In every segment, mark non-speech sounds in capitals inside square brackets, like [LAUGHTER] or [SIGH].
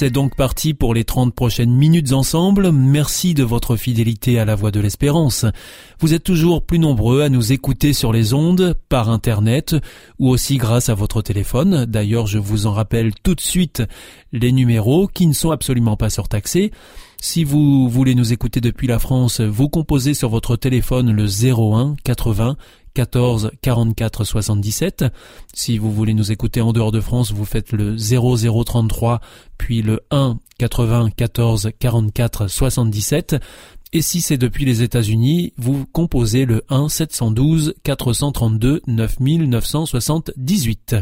C'est donc parti pour les 30 prochaines minutes ensemble. Merci de votre fidélité à la Voix de l'Espérance. Vous êtes toujours plus nombreux à nous écouter sur les ondes, par Internet, ou aussi grâce à votre téléphone. D'ailleurs, je vous en rappelle tout de suite les numéros qui ne sont absolument pas surtaxés. Si vous voulez nous écouter depuis la France, vous composez sur votre téléphone le 01 80 14 44 77. Si vous voulez nous écouter en dehors de France, vous faites le 0033 puis le 1 80 14 44 77. Et si c'est depuis les États-Unis, vous composez le 1 712 432 9978.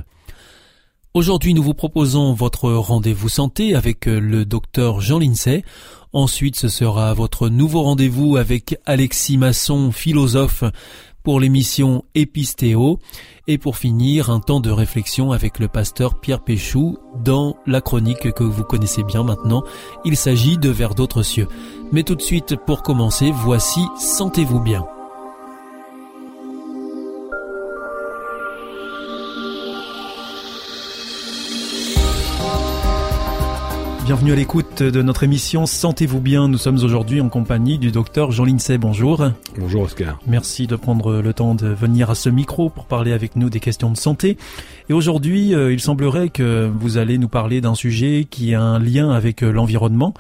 Aujourd'hui, nous vous proposons votre rendez-vous santé avec le docteur Jean Lincey. Ensuite, ce sera votre nouveau rendez-vous avec Alexis Masson, philosophe pour l'émission Épistéo et pour finir un temps de réflexion avec le pasteur Pierre Péchou dans la chronique que vous connaissez bien maintenant. Il s'agit de Vers d'autres cieux. Mais tout de suite pour commencer, voici Sentez-vous bien. Bienvenue à l'écoute de notre émission Sentez-vous bien. Nous sommes aujourd'hui en compagnie du docteur Jean Lincey. Bonjour. Bonjour Oscar. Merci de prendre le temps de venir à ce micro pour parler avec nous des questions de santé. Et aujourd'hui, euh, il semblerait que vous allez nous parler d'un sujet qui a un lien avec euh, l'environnement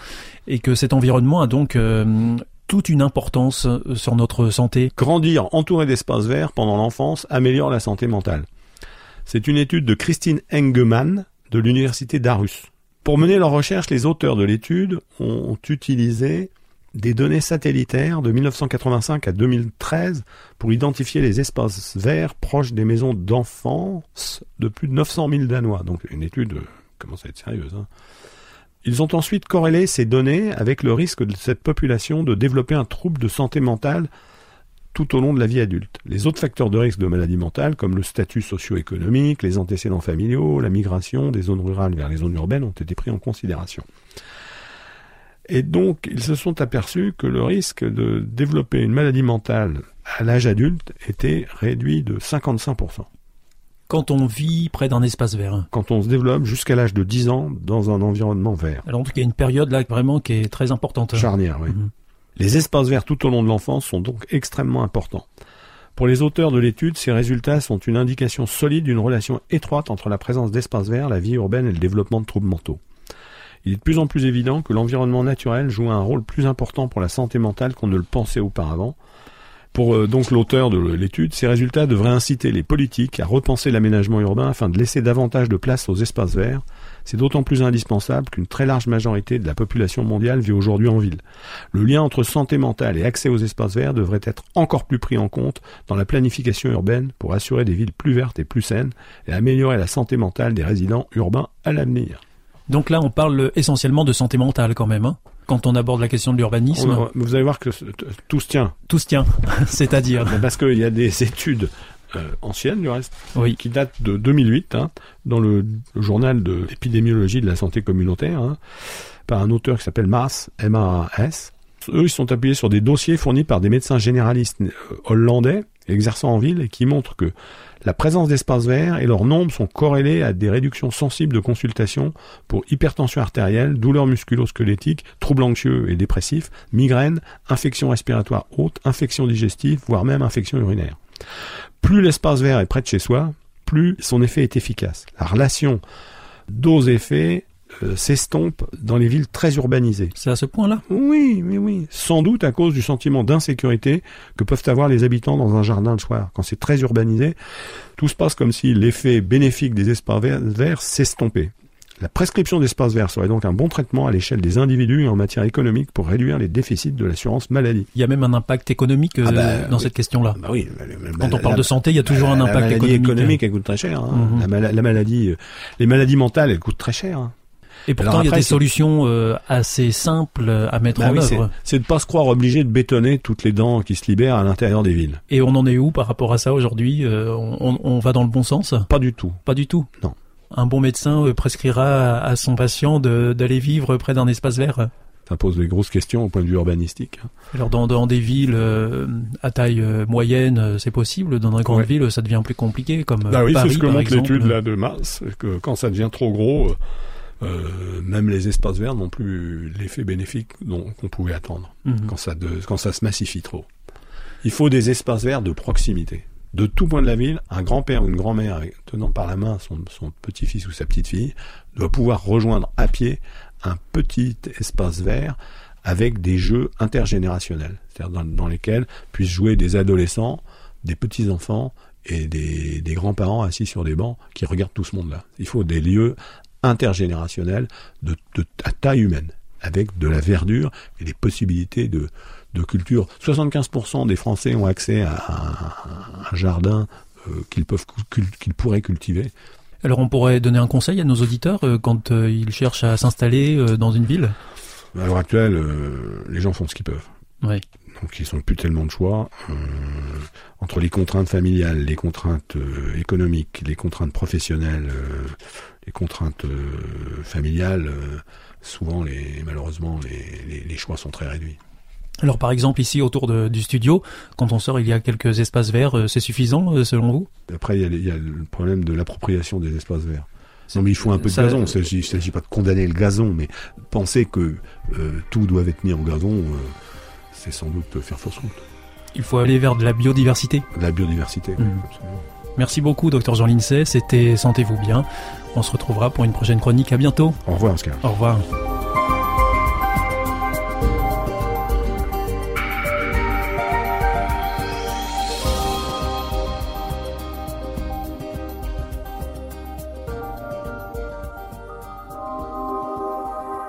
et que cet environnement a donc euh, toute une importance sur notre santé. Grandir entouré d'espaces verts pendant l'enfance améliore la santé mentale. C'est une étude de Christine Engemann de l'université d'Arus. Pour mener leur recherche, les auteurs de l'étude ont utilisé des données satellitaires de 1985 à 2013 pour identifier les espaces verts proches des maisons d'enfance de plus de 900 000 Danois. Donc une étude euh, commence à être sérieuse. Hein. Ils ont ensuite corrélé ces données avec le risque de cette population de développer un trouble de santé mentale tout au long de la vie adulte. Les autres facteurs de risque de maladie mentale, comme le statut socio-économique, les antécédents familiaux, la migration des zones rurales vers les zones urbaines, ont été pris en considération. Et donc, ils se sont aperçus que le risque de développer une maladie mentale à l'âge adulte était réduit de 55%. Quand on vit près d'un espace vert. Quand on se développe jusqu'à l'âge de 10 ans dans un environnement vert. Alors, en tout cas, il y a une période là vraiment qui est très importante. Charnière, oui. Mhm. Les espaces verts tout au long de l'enfance sont donc extrêmement importants. Pour les auteurs de l'étude, ces résultats sont une indication solide d'une relation étroite entre la présence d'espaces verts, la vie urbaine et le développement de troubles mentaux. Il est de plus en plus évident que l'environnement naturel joue un rôle plus important pour la santé mentale qu'on ne le pensait auparavant. Pour euh, donc l'auteur de l'étude, ces résultats devraient inciter les politiques à repenser l'aménagement urbain afin de laisser davantage de place aux espaces verts, c'est d'autant plus indispensable qu'une très large majorité de la population mondiale vit aujourd'hui en ville. Le lien entre santé mentale et accès aux espaces verts devrait être encore plus pris en compte dans la planification urbaine pour assurer des villes plus vertes et plus saines et améliorer la santé mentale des résidents urbains à l'avenir. Donc là, on parle essentiellement de santé mentale quand même, hein quand on aborde la question de l'urbanisme. Vous allez voir que tout se tient. Tout se tient, [LAUGHS] c'est-à-dire. Parce qu'il y a des études euh, ancienne du reste, oui. qui date de 2008, hein, dans le, journal de l'épidémiologie de la santé communautaire, hein, par un auteur qui s'appelle Mars, M-A-S. Eux, ils sont appuyés sur des dossiers fournis par des médecins généralistes euh, hollandais exerçant en ville et qui montrent que la présence d'espaces verts et leur nombre sont corrélés à des réductions sensibles de consultations pour hypertension artérielle, douleurs musculo-squelettiques, troubles anxieux et dépressifs, migraines, infections respiratoires hautes, infections digestives, voire même infections urinaires. Plus l'espace vert est près de chez soi, plus son effet est efficace. La relation dose-effet euh, s'estompe dans les villes très urbanisées. C'est à ce point-là? Oui, oui, oui. Sans doute à cause du sentiment d'insécurité que peuvent avoir les habitants dans un jardin le soir. Quand c'est très urbanisé, tout se passe comme si l'effet bénéfique des espaces verts s'estompait. La prescription d'espaces verts serait donc un bon traitement à l'échelle des individus et en matière économique pour réduire les déficits de l'assurance maladie. Il y a même un impact économique ah euh, bah dans cette question-là. Bah oui, Quand on parle de santé, il y a toujours un impact économique. La maladie économique, elle coûte très cher. Hein. Mhm. la, maladie, euh, les maladies mentales, elles coûtent très cher. Hein. Et pourtant, il y a des solutions euh, assez simples à mettre bah en œuvre. C'est de pas se croire obligé de bétonner toutes les dents qui se libèrent à l'intérieur des villes. Et on en est où par rapport à ça aujourd'hui on, on, va dans le bon sens? Pas du tout. Pas du tout? Non. Un bon médecin prescrira à son patient d'aller vivre près d'un espace vert ça pose des grosses questions au point de vue urbanistique. Hein. Alors dans, dans des villes euh, à taille euh, moyenne, euh, c'est possible. Dans une grande ville, ça devient plus compliqué, comme bah oui, c'est ce que montre l'étude là de que quand ça devient trop gros, même les espaces verts n'ont plus l'effet bénéfique qu'on pouvait attendre mhm. quand ça de, quand ça se massifie trop. Il faut des espaces verts de proximité. De tout point de la ville, un grand-père ou une grand-mère tenant par la main son, petit-fils ou sa petite-fille doit pouvoir rejoindre à pied un petit espace vert avec des jeux intergénérationnels, c'est-à-dire dans, lesquels puissent jouer des adolescents, des petits-enfants et des, grands-parents assis sur des bancs qui regardent tout ce monde-là. Il faut des lieux intergénérationnels de, à taille humaine, avec de la verdure et des possibilités de, culture. 75% des Français ont accès à un, jardin euh, qu'ils peuvent qu'ils pourraient cultiver. Alors on pourrait donner un conseil à nos auditeurs euh, quand euh, ils cherchent à s'installer dans une ville? À l'heure actuelle, les gens font ce qu'ils peuvent. Oui. Donc ils n'ont plus tellement de choix. entre les contraintes familiales, les contraintes économiques, les contraintes professionnelles, les contraintes familiales, souvent les, malheureusement les choix sont très réduits. Alors par exemple ici autour du studio, quand on sort il y a quelques espaces verts, euh, c'est suffisant euh, selon vous? Après il y, a, le problème de l'appropriation des espaces verts. Non mais il faut un peu de gazon, il ne s'agit pas de condamner le gazon, mais penser que euh, tout doit être mis en gazon, c'est sans doute faire fausse route. Il faut aller vers de la biodiversité. De la biodiversité, mmh. Merci beaucoup, docteur Jean Lincey. C'était Sentez-vous bien. On se retrouvera pour une prochaine chronique. À bientôt. Au revoir, Oscar. Au revoir.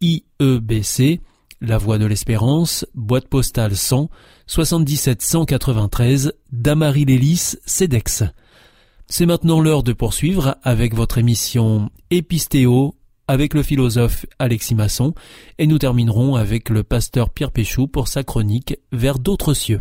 IEBC, La Voie de l'Espérance, boîte postale 100, 77 193, Damary-Lélis, CEDEX. C'est maintenant l'heure de poursuivre avec votre émission Épistéo avec le philosophe Alexis Masson et nous terminerons avec le pasteur Pierre Péchou pour sa chronique Vers d'autres cieux.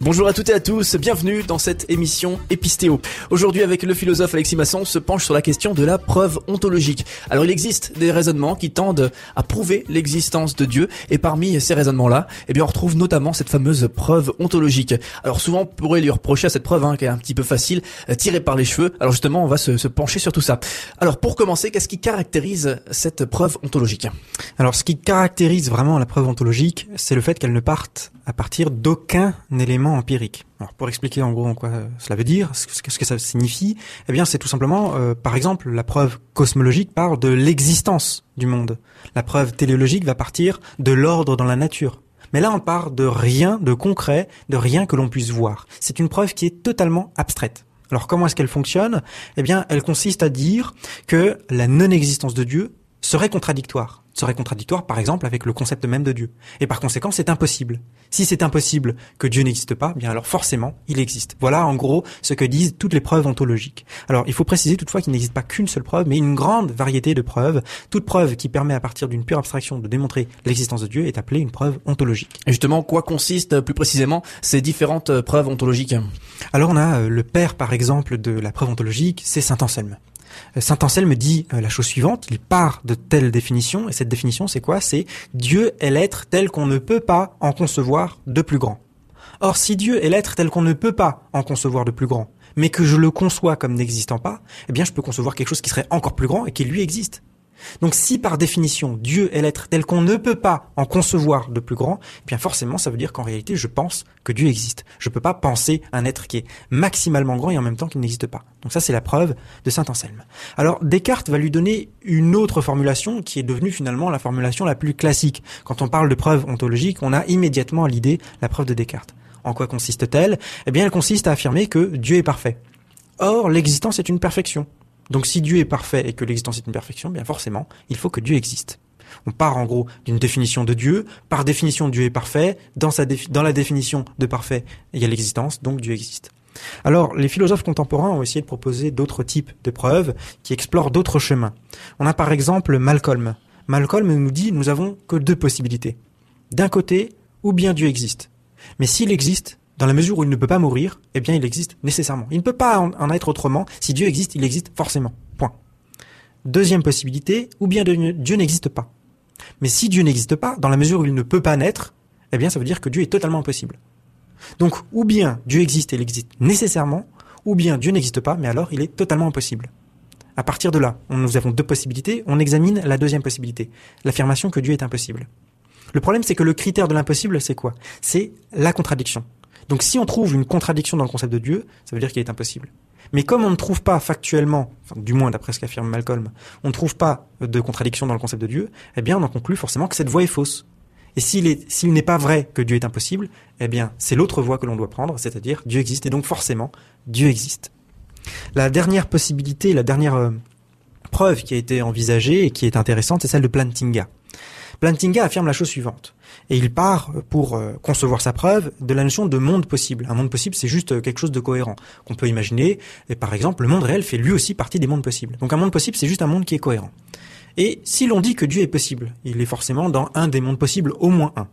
Bonjour à toutes et à tous, bienvenue dans cette émission Épistéo. Aujourd'hui avec le philosophe Alexis Masson se penche sur la question de la preuve ontologique. Alors il existe des raisonnements qui tendent à prouver l'existence de Dieu et parmi ces raisonnements-là, eh bien on retrouve notamment cette fameuse preuve ontologique. Alors souvent on pourrait lui reprocher à cette preuve hein, qui est un petit peu facile, euh, tirée par les cheveux. Alors justement on va se pencher sur tout ça. Alors pour commencer, qu'est-ce qui caractérise cette preuve ontologique? Alors ce qui caractérise vraiment la preuve ontologique, c'est le fait qu'elle ne parte à partir d'aucun élément empirique. Alors pour expliquer en gros en quoi cela veut dire, ce que, ça signifie, eh bien c'est tout simplement, euh, par exemple, la preuve cosmologique parle de l'existence du monde. La preuve téléologique va partir de l'ordre dans la nature. Mais là on part de rien de concret, de rien que l'on puisse voir. C'est une preuve qui est totalement abstraite. Alors comment est-ce qu'elle fonctionne? Eh bien elle consiste à dire que la non-existence de Dieu serait contradictoire serait contradictoire, par exemple, avec le concept même de Dieu. Et par conséquent, c'est impossible. Si c'est impossible que Dieu n'existe pas, bien alors forcément, il existe. Voilà, en gros, ce que disent toutes les preuves ontologiques. Alors, il faut préciser toutefois qu'il n'existe pas qu'une seule preuve, mais une grande variété de preuves. Toute preuve qui permet à partir d'une pure abstraction de démontrer l'existence de Dieu est appelée une preuve ontologique. Et justement, quoi consistent plus précisément ces différentes euh, preuves ontologiques? Alors, on a euh, le père, par exemple, de la preuve ontologique, c'est Saint Anselme. Euh, Saint Anselme dit euh, la chose suivante, il part de telle définition, et cette définition c'est quoi? C'est Dieu est l'être tel qu'on ne peut pas en concevoir de plus grand. Or si Dieu est l'être tel qu'on ne peut pas en concevoir de plus grand, mais que je le conçois comme n'existant pas, eh bien je peux concevoir quelque chose qui serait encore plus grand et qui lui existe. Donc si par définition Dieu est l'être tel qu'on ne peut pas en concevoir de plus grand, eh bien forcément ça veut dire qu'en réalité je pense que Dieu existe. Je ne peux pas penser un être qui est maximalement grand et en même temps qu'il n'existe pas. Donc ça c'est la preuve de Saint Anselme. Alors Descartes va lui donner une autre formulation qui est devenue finalement la formulation la plus classique. Quand on parle de preuve ontologique, on a immédiatement à l'idée la preuve de Descartes. En quoi consiste-t-elle? Eh bien elle consiste à affirmer que Dieu est parfait. Or l'existence est une perfection. Donc si Dieu est parfait et que l'existence est une perfection, bien forcément, il faut que Dieu existe. On part en gros d'une définition de Dieu. Par définition, Dieu est parfait. Dans, la définition de parfait, il y a l'existence, donc Dieu existe. Alors, les philosophes contemporains ont essayé de proposer d'autres types de preuves qui explorent d'autres chemins. On a par exemple Malcolm. Malcolm nous dit nous avons que deux possibilités. D'un côté, ou bien Dieu existe. Mais s'il existe, dans la mesure où il ne peut pas mourir, eh bien il existe nécessairement. Il ne peut pas en, être autrement. Si Dieu existe, il existe forcément. Point. Deuxième possibilité, ou bien Dieu n'existe pas. Mais si Dieu n'existe pas, dans la mesure où il ne peut pas naître, eh bien ça veut dire que Dieu est totalement impossible. Donc ou bien Dieu existe et il existe nécessairement, ou bien Dieu n'existe pas, mais alors il est totalement impossible. À partir de là, nous avons deux possibilités, on examine la deuxième possibilité, l'affirmation que Dieu est impossible. Le problème c'est que le critère de l'impossible c'est quoi? C'est la contradiction. Donc si on trouve une contradiction dans le concept de Dieu, ça veut dire qu'il est impossible. Mais comme on ne trouve pas factuellement, du moins d'après ce qu'affirme Malcolm, on ne trouve pas de contradiction dans le concept de Dieu, eh bien on en conclut forcément que cette voie est fausse. Et s'il n'est pas vrai que Dieu est impossible, eh bien c'est l'autre voie que l'on doit prendre, c'est-à-dire Dieu existe et donc forcément Dieu existe. La dernière possibilité, la dernière euh, preuve qui a été envisagée et qui est intéressante, c'est celle de Plantinga. Plantinga affirme la chose suivante. Et il part, pour euh, concevoir sa preuve, de la notion de monde possible. Un monde possible, c'est juste euh, quelque chose de cohérent qu'on peut imaginer. Et par exemple, le monde réel fait lui aussi partie des mondes possibles. Donc un monde possible, c'est juste un monde qui est cohérent. Et si l'on dit que Dieu est possible, il est forcément dans un des mondes possibles, au moins un.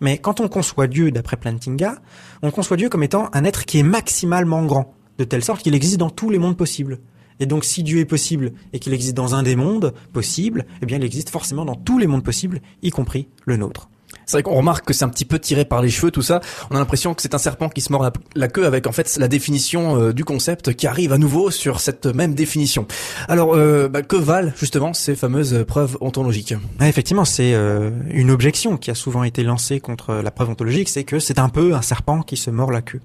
Mais quand on conçoit Dieu d'après Plantinga, on conçoit Dieu comme étant un être qui est maximalement grand, de telle sorte qu'il existe dans tous les mondes possibles. Et donc, si Dieu est possible et qu'il existe dans un des mondes possibles, eh bien, il existe forcément dans tous les mondes possibles, y compris le nôtre. C'est vrai qu'on remarque que c'est un petit peu tiré par les cheveux tout ça. On a l'impression que c'est un serpent qui se mord la, queue avec en fait la définition euh, du concept qui arrive à nouveau sur cette même définition. Alors euh, bah, que valent justement ces fameuses preuves ontologiques? Effectivement, c'est euh, une objection qui a souvent été lancée contre la preuve ontologique, c'est que c'est un peu un serpent qui se mord la queue.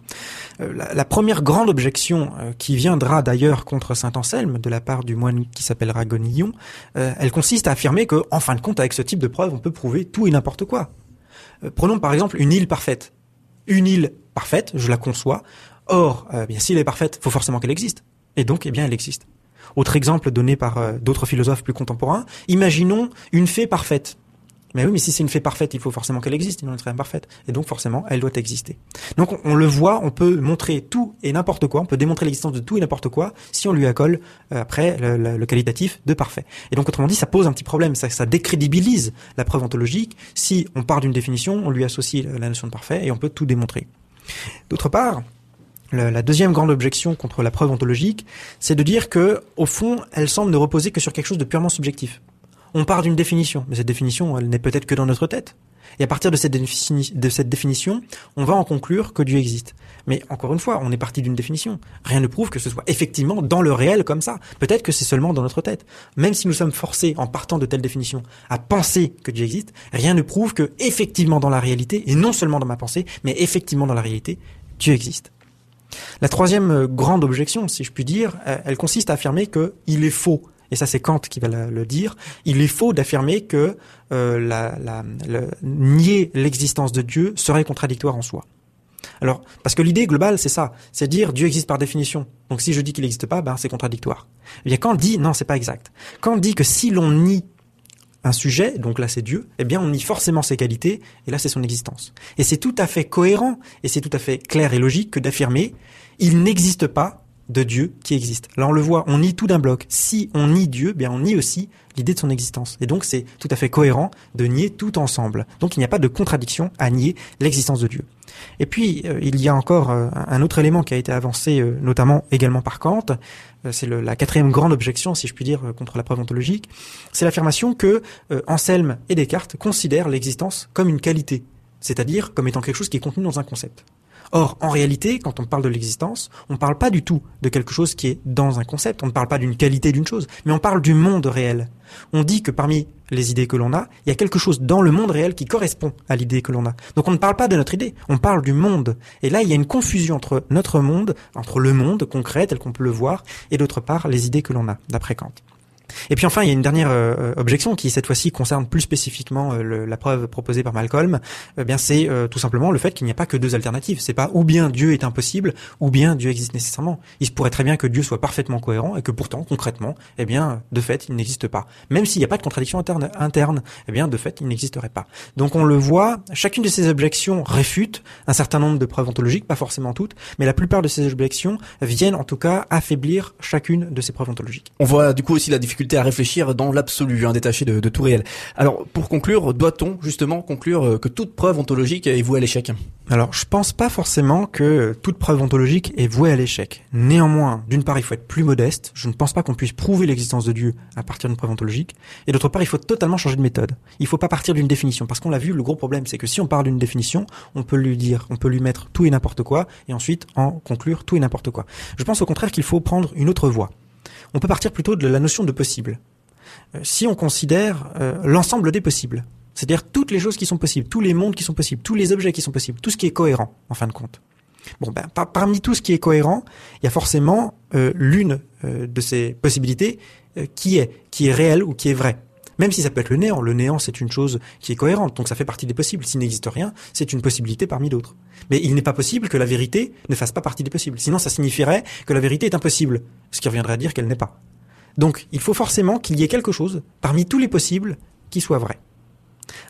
La, la, première grande objection qui viendra d'ailleurs contre saint Anselme de la part du moine qui s'appellera Gonillon, elle consiste à affirmer que en fin de compte avec ce type de preuve on peut prouver tout et n'importe quoi. Euh, prenons par exemple une île parfaite. Une île parfaite, je la conçois. Or, euh, bien s'il est parfaite, faut forcément qu'elle existe. Et donc, eh bien, elle existe. Autre exemple donné par euh, d'autres philosophes plus contemporains. Imaginons une fée parfaite. Mais oui, mais si c'est une fée parfaite, il faut forcément qu'elle existe, sinon elle serait imparfaite. Et donc forcément, elle doit exister. Donc on, le voit, on peut montrer tout et n'importe quoi, on peut démontrer l'existence de tout et n'importe quoi si on lui accole euh, après le, qualitatif de parfait. Et donc autrement dit, ça pose un petit problème, ça, ça décrédibilise la preuve ontologique. Si on part d'une définition, on lui associe la notion de parfait et on peut tout démontrer. D'autre part, la deuxième grande objection contre la preuve ontologique, c'est de dire que, au fond, elle semble ne reposer que sur quelque chose de purement subjectif on part d'une définition, mais cette définition, elle n'est peut-être que dans notre tête. Et à partir de cette, définition, on va en conclure que Dieu existe. Mais encore une fois, on est parti d'une définition. Rien ne prouve que ce soit effectivement dans le réel comme ça. Peut-être que c'est seulement dans notre tête. Même si nous sommes forcés, en partant de telle définition, à penser que Dieu existe, rien ne prouve que effectivement dans la réalité, et non seulement dans ma pensée, mais effectivement dans la réalité, Dieu existe. La troisième euh, grande objection, si je puis dire, euh, elle consiste à affirmer qu'il est faux et ça c'est Kant qui va le, dire, il est faux d'affirmer que euh, nier l'existence de Dieu serait contradictoire en soi. Alors, parce que l'idée globale, c'est ça, c'est dire Dieu existe par définition. Donc si je dis qu'il n'existe pas, ben c'est contradictoire. Eh bien Kant dit non, c'est pas exact. Kant dit que si l'on nie un sujet, donc là c'est Dieu, eh bien on nie forcément ses qualités, et là c'est son existence. Et c'est tout à fait cohérent, et c'est tout à fait clair et logique que d'affirmer, il n'existe pas de Dieu qui existe. Là on le voit, on nie tout d'un bloc. Si on nie Dieu, eh bien on nie aussi l'idée de son existence. Et donc c'est tout à fait cohérent de nier tout ensemble. Donc il n'y a pas de contradiction à nier l'existence de Dieu. Et puis euh, il y a encore euh, un autre élément qui a été avancé euh, notamment également par Kant, c'est la quatrième grande objection, si je puis dire, contre la preuve ontologique, c'est l'affirmation que Anselme et Descartes considèrent l'existence comme une qualité, c'est-à-dire comme étant quelque chose qui est contenu dans un concept. Or, en réalité, quand on parle de l'existence, on ne parle pas du tout de quelque chose qui est dans un concept, on ne parle pas d'une qualité d'une chose, mais on parle du monde réel. On dit que parmi les idées que l'on a, il y a quelque chose dans le monde réel qui correspond à l'idée que l'on a. Donc on ne parle pas de notre idée, on parle du monde. Et là, il y a une confusion entre notre monde, entre le monde concret tel qu'on peut le voir, et d'autre part les idées que l'on a, d'après Kant. Et puis enfin, il y a une dernière euh, euh, objection qui cette fois-ci concerne plus spécifiquement euh, la preuve proposée par Malcolm. Eh bien, c'est tout simplement le fait qu'il n'y a pas que deux alternatives. C'est pas ou bien Dieu est impossible, ou bien Dieu existe nécessairement. Il se pourrait très bien que Dieu soit parfaitement cohérent et que pourtant, concrètement, eh bien, de fait, il n'existe pas. Même s'il n'y a pas de contradiction interne, interne, eh bien, de fait, il n'existerait pas. Donc, on le voit, chacune de ces objections réfute un certain nombre de preuves ontologiques, pas forcément toutes, mais la plupart de ces objections viennent en tout cas affaiblir chacune de ces preuves ontologiques. On voit du coup aussi la difficulté à réfléchir dans l'absolu, détaché de, tout réel. Alors, pour conclure, doit-on justement conclure euh, que toute preuve ontologique est vouée à l'échec? Alors, je pense pas forcément que toute preuve ontologique est vouée à l'échec. Néanmoins, d'une part, il faut être plus modeste. Je ne pense pas qu'on puisse prouver l'existence de Dieu à partir d'une preuve ontologique. Et d'autre part, il faut totalement changer de méthode. Il faut pas partir d'une définition, parce qu'on l'a vu, le gros problème, c'est que si on part d'une définition, on peut lui dire, on peut lui mettre tout et n'importe quoi, et ensuite en conclure tout et n'importe quoi. Je pense au contraire qu'il faut prendre une autre voie on peut partir plutôt de la notion de possible. Euh, si on considère euh, l'ensemble des possibles, c'est-à-dire toutes les choses qui sont possibles, tous les mondes qui sont possibles, tous les objets qui sont possibles, tout ce qui est cohérent, en fin de compte. Bon, ben, parmi tout ce qui est cohérent, il y a forcément euh, l'une de ces possibilités qui est qui est réelle ou qui est vraie. Même si ça peut être le néant. Le néant, c'est une chose qui est cohérente, donc ça fait partie des possibles. S'il n'existe rien, c'est une possibilité parmi d'autres. Mais il n'est pas possible que la vérité ne fasse pas partie des possibles. Sinon, ça signifierait que la vérité est impossible, ce qui reviendrait à dire qu'elle n'est pas. Donc, il faut forcément qu'il y ait quelque chose, parmi tous les possibles, qui soit vrai.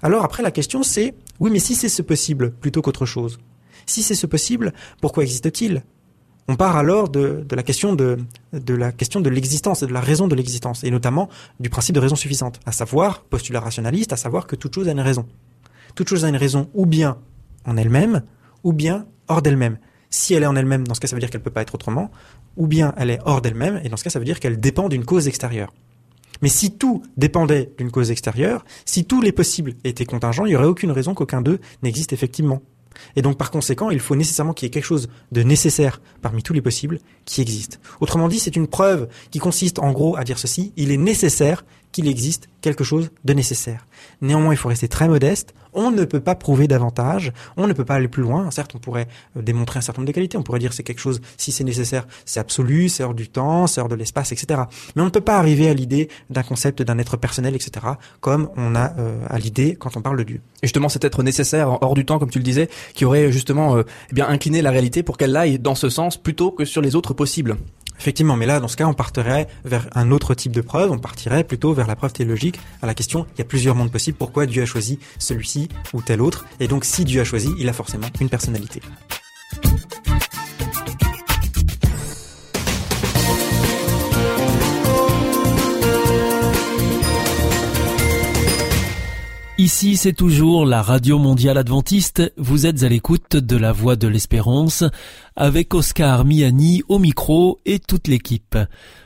Alors après, la question c'est, oui, mais si c'est ce possible plutôt qu'autre chose, si c'est ce possible, pourquoi existe-t-il? On part alors de, la question de, la question de l'existence et de la raison de l'existence, et notamment du principe de raison suffisante, à savoir, postulat rationaliste, à savoir que toute chose a une raison. Toute chose a une raison ou bien en elle-même, ou bien hors d'elle-même. Si elle est en elle-même, dans ce cas, ça veut dire qu'elle ne peut pas être autrement, ou bien elle est hors d'elle-même, et dans ce cas, ça veut dire qu'elle dépend d'une cause extérieure. Mais si tout dépendait d'une cause extérieure, si tous les possibles étaient contingents, il n'y aurait aucune raison qu'aucun d'eux n'existe effectivement. Et donc par conséquent, il faut nécessairement qu'il y ait quelque chose de nécessaire parmi tous les possibles qui existe. Autrement dit, c'est une preuve qui consiste en gros à dire ceci, il est nécessaire qu'il existe quelque chose de nécessaire. Néanmoins, il faut rester très modeste. On ne peut pas prouver davantage. On ne peut pas aller plus loin. Certes, on pourrait euh, démontrer un certain nombre de qualités. On pourrait dire c'est quelque chose, si c'est nécessaire, c'est absolu, c'est hors du temps, c'est hors de l'espace, etc. Mais on ne peut pas arriver à l'idée d'un concept d'un être personnel, etc. Comme on a euh, à l'idée quand on parle de Dieu. Et justement, cet être nécessaire, hors du temps, comme tu le disais, qui aurait justement euh, eh bien incliné la réalité pour qu'elle aille dans ce sens plutôt que sur les autres possibles. Effectivement, mais là, dans ce cas, on partirait vers un autre type de preuve, on partirait plutôt vers la preuve théologique, à la question, il y a plusieurs mondes possibles, pourquoi Dieu a choisi celui-ci ou tel autre, et donc si Dieu a choisi, il a forcément une personnalité. Ici, c'est toujours la Radio Mondiale Adventiste. Vous êtes à l'écoute de la Voix de l'Espérance avec Oscar Miani au micro et toute l'équipe.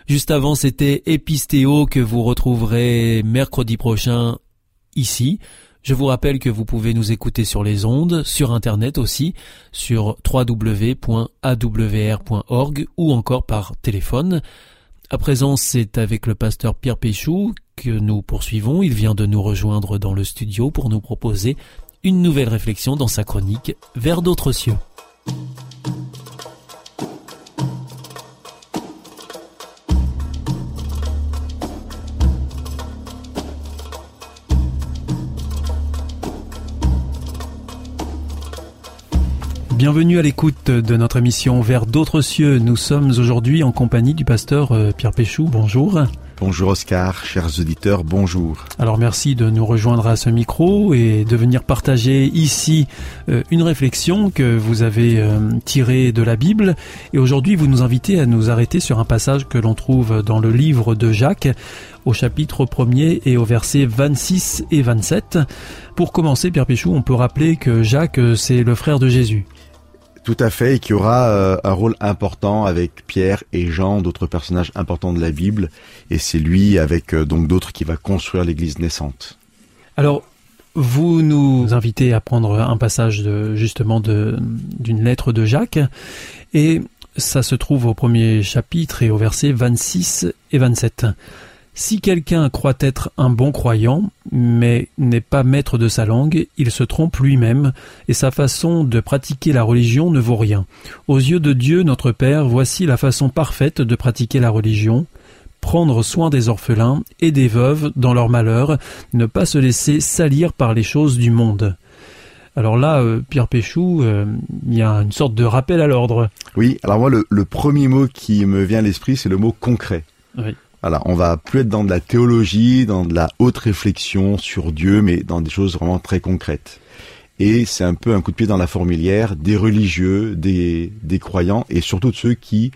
Juste avant, c'était Epistéo que vous retrouverez mercredi prochain ici. Je vous rappelle que vous pouvez nous écouter sur les ondes, sur Internet aussi, sur www.awr.org ou encore par téléphone. À présent, c'est avec le pasteur Pierre Péchou que nous poursuivons. Il vient de nous rejoindre dans le studio pour nous proposer une nouvelle réflexion dans sa chronique Vers d'autres cieux. Bienvenue à l'écoute de notre émission Vers d'autres cieux. Nous sommes aujourd'hui en compagnie du pasteur euh, Pierre Péchou. Bonjour. Bonjour Oscar, chers auditeurs, bonjour. Alors merci de nous rejoindre à ce micro et de venir partager ici euh, une réflexion que vous avez euh, tirée de la Bible. Et aujourd'hui vous nous invitez à nous arrêter sur un passage que l'on trouve dans le livre de Jacques au chapitre 1er et au verset 26 et 27. Pour commencer, Pierre Péchou, on peut rappeler que Jacques, euh, c'est le frère de Jésus. Tout à fait, et qui aura euh, un rôle important avec Pierre et Jean, d'autres personnages importants de la Bible, et c'est lui avec euh, donc d'autres qui va construire l'Église naissante. Alors, vous nous invitez à prendre un passage justement d'une lettre de Jacques, et ça se trouve au premier chapitre et au verset 26 et 27. Si quelqu'un croit être un bon croyant, mais n'est pas maître de sa langue, il se trompe lui-même, et sa façon de pratiquer la religion ne vaut rien. Aux yeux de Dieu notre Père, voici la façon parfaite de pratiquer la religion, prendre soin des orphelins et des veuves dans leur malheur, ne pas se laisser salir par les choses du monde. Alors là, euh, Pierre Péchou, euh, il y a une sorte de rappel à l'ordre. Oui, alors moi le, le premier mot qui me vient à l'esprit, c'est le mot concret. Oui. Voilà, on va plus être dans de la théologie, dans de la haute réflexion sur Dieu, mais dans des choses vraiment très concrètes. Et c'est un peu un coup de pied dans la fourmilière des religieux, des, des croyants, et surtout de ceux qui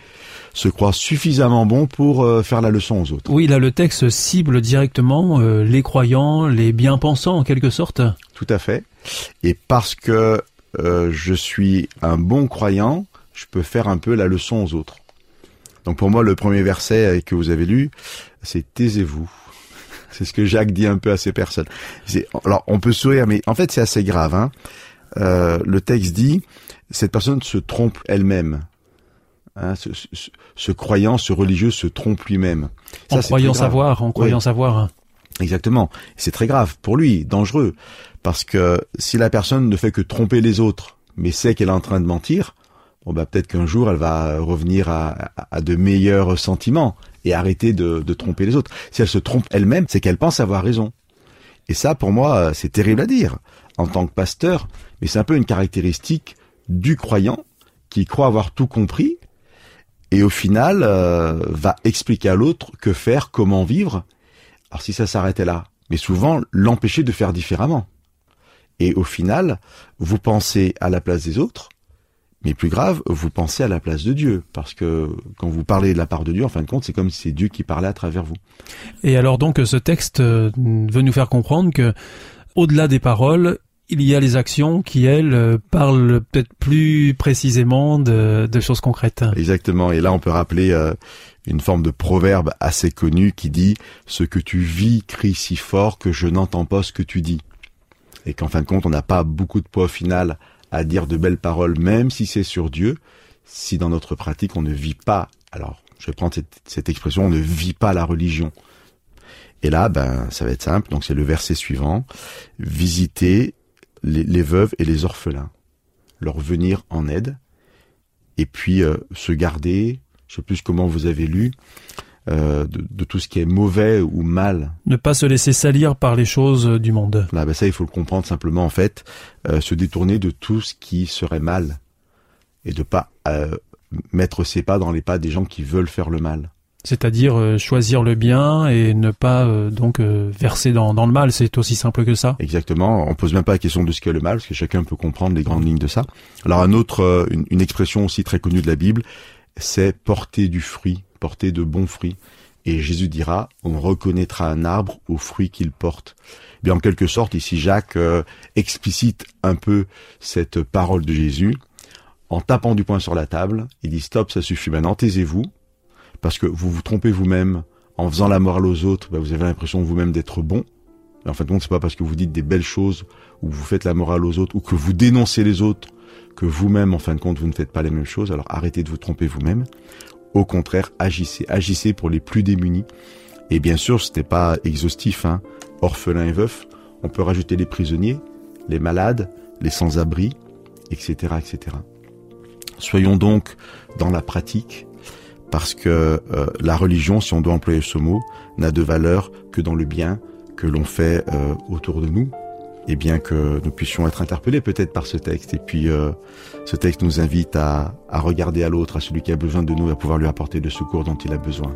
se croient suffisamment bons pour euh, faire la leçon aux autres. Oui, là le texte cible directement euh, les croyants, les bien-pensants en quelque sorte. Tout à fait. Et parce que euh, je suis un bon croyant, je peux faire un peu la leçon aux autres. Donc pour moi, le premier verset que vous avez lu, c'est taisez-vous. C'est ce que Jacques dit un peu à ces personnes. Alors on peut sourire, mais en fait c'est assez grave. Hein. Euh, le texte dit cette personne se trompe elle-même. Hein, ce, ce- ce croyant, ce religieux se trompe lui-même. En croyant savoir, en croyant savoir. Exactement. C'est très grave pour lui, dangereux. Parce que si la personne ne fait que tromper les autres, mais sait qu'elle est en train de mentir, bon bah peut-être qu'un jour elle va revenir à, à- à de meilleurs sentiments et arrêter de, de tromper les autres. Si elle se trompe elle-même, c'est qu'elle pense avoir raison. Et ça, pour moi, c'est terrible à dire en tant que pasteur, mais c'est un peu une caractéristique du croyant qui croit avoir tout compris et au final euh, va expliquer à l'autre que faire, comment vivre. Alors si ça s'arrêtait là, mais souvent l'empêcher de faire différemment. Et au final, vous pensez à la place des autres, mais plus grave, vous pensez à la place de Dieu, parce que quand vous parlez de la part de Dieu, en fin de compte, c'est comme si c'est Dieu qui parlait à travers vous. Et alors donc ce texte euh, veut nous faire comprendre que au-delà des paroles, il y a les actions qui elles euh, parlent peut-être plus précisément de, de choses concrètes. Exactement. Et là, on peut rappeler euh, une forme de proverbe assez connu qui dit ce que tu vis crie si fort que je n'entends pas ce que tu dis. Et qu'en fin de compte, on n'a pas beaucoup de poids au final à dire de belles paroles, même si c'est sur Dieu, si dans notre pratique on ne vit pas. Alors, je vais prendre cette, expression, on ne vit pas la religion. Et là, ben, ça va être simple. Donc, c'est le verset suivant. Visiter les, les veuves et les orphelins, leur venir en aide, et puis euh, se garder, je sais plus comment vous avez lu, euh, de, de tout ce qui est mauvais ou mal. Ne pas se laisser salir par les choses du monde. Là, ben ça, il faut le comprendre simplement en fait, euh, se détourner de tout ce qui serait mal et de pas euh, mettre ses pas dans les pas des gens qui veulent faire le mal. C'est-à-dire euh, choisir le bien et ne pas euh, donc euh, verser dans, dans le mal. C'est aussi simple que ça. Exactement. On pose même pas la question de ce qu'est le mal, parce que chacun peut comprendre les grandes lignes de ça. Alors un autre, euh, une, une expression aussi très connue de la Bible, c'est porter du fruit, porter de bons fruits. Et Jésus dira, on reconnaîtra un arbre au fruit qu'il porte. Eh Bien en quelque sorte, ici Jacques euh, explicite un peu cette parole de Jésus en tapant du poing sur la table. Il dit stop, ça suffit maintenant, taisez-vous, parce que vous vous trompez vous-même en faisant la morale aux autres. ben, vous avez l'impression vous-même d'être bon. Mais en fin de compte, c'est pas parce que vous dites des belles choses ou vous faites la morale aux autres ou que vous dénoncez les autres que vous-même, en fin de compte, vous ne faites pas les mêmes choses. Alors arrêtez de vous tromper vous-même. Au contraire, agissez. Agissez pour les plus démunis. Et bien sûr, ce n'est pas exhaustif, hein. Orphelins et veufs. On peut rajouter les prisonniers, les malades, les sans-abri, etc., etc. Soyons donc dans la pratique, parce que euh, la religion, si on doit employer ce mot, n'a de valeur que dans le bien que l'on fait euh, autour de nous. Et bien que nous puissions être interpellés peut-être par ce texte. Et puis euh, ce texte nous invite à, à regarder à l'autre, à celui qui a besoin de nous, à pouvoir lui apporter le secours dont il a besoin.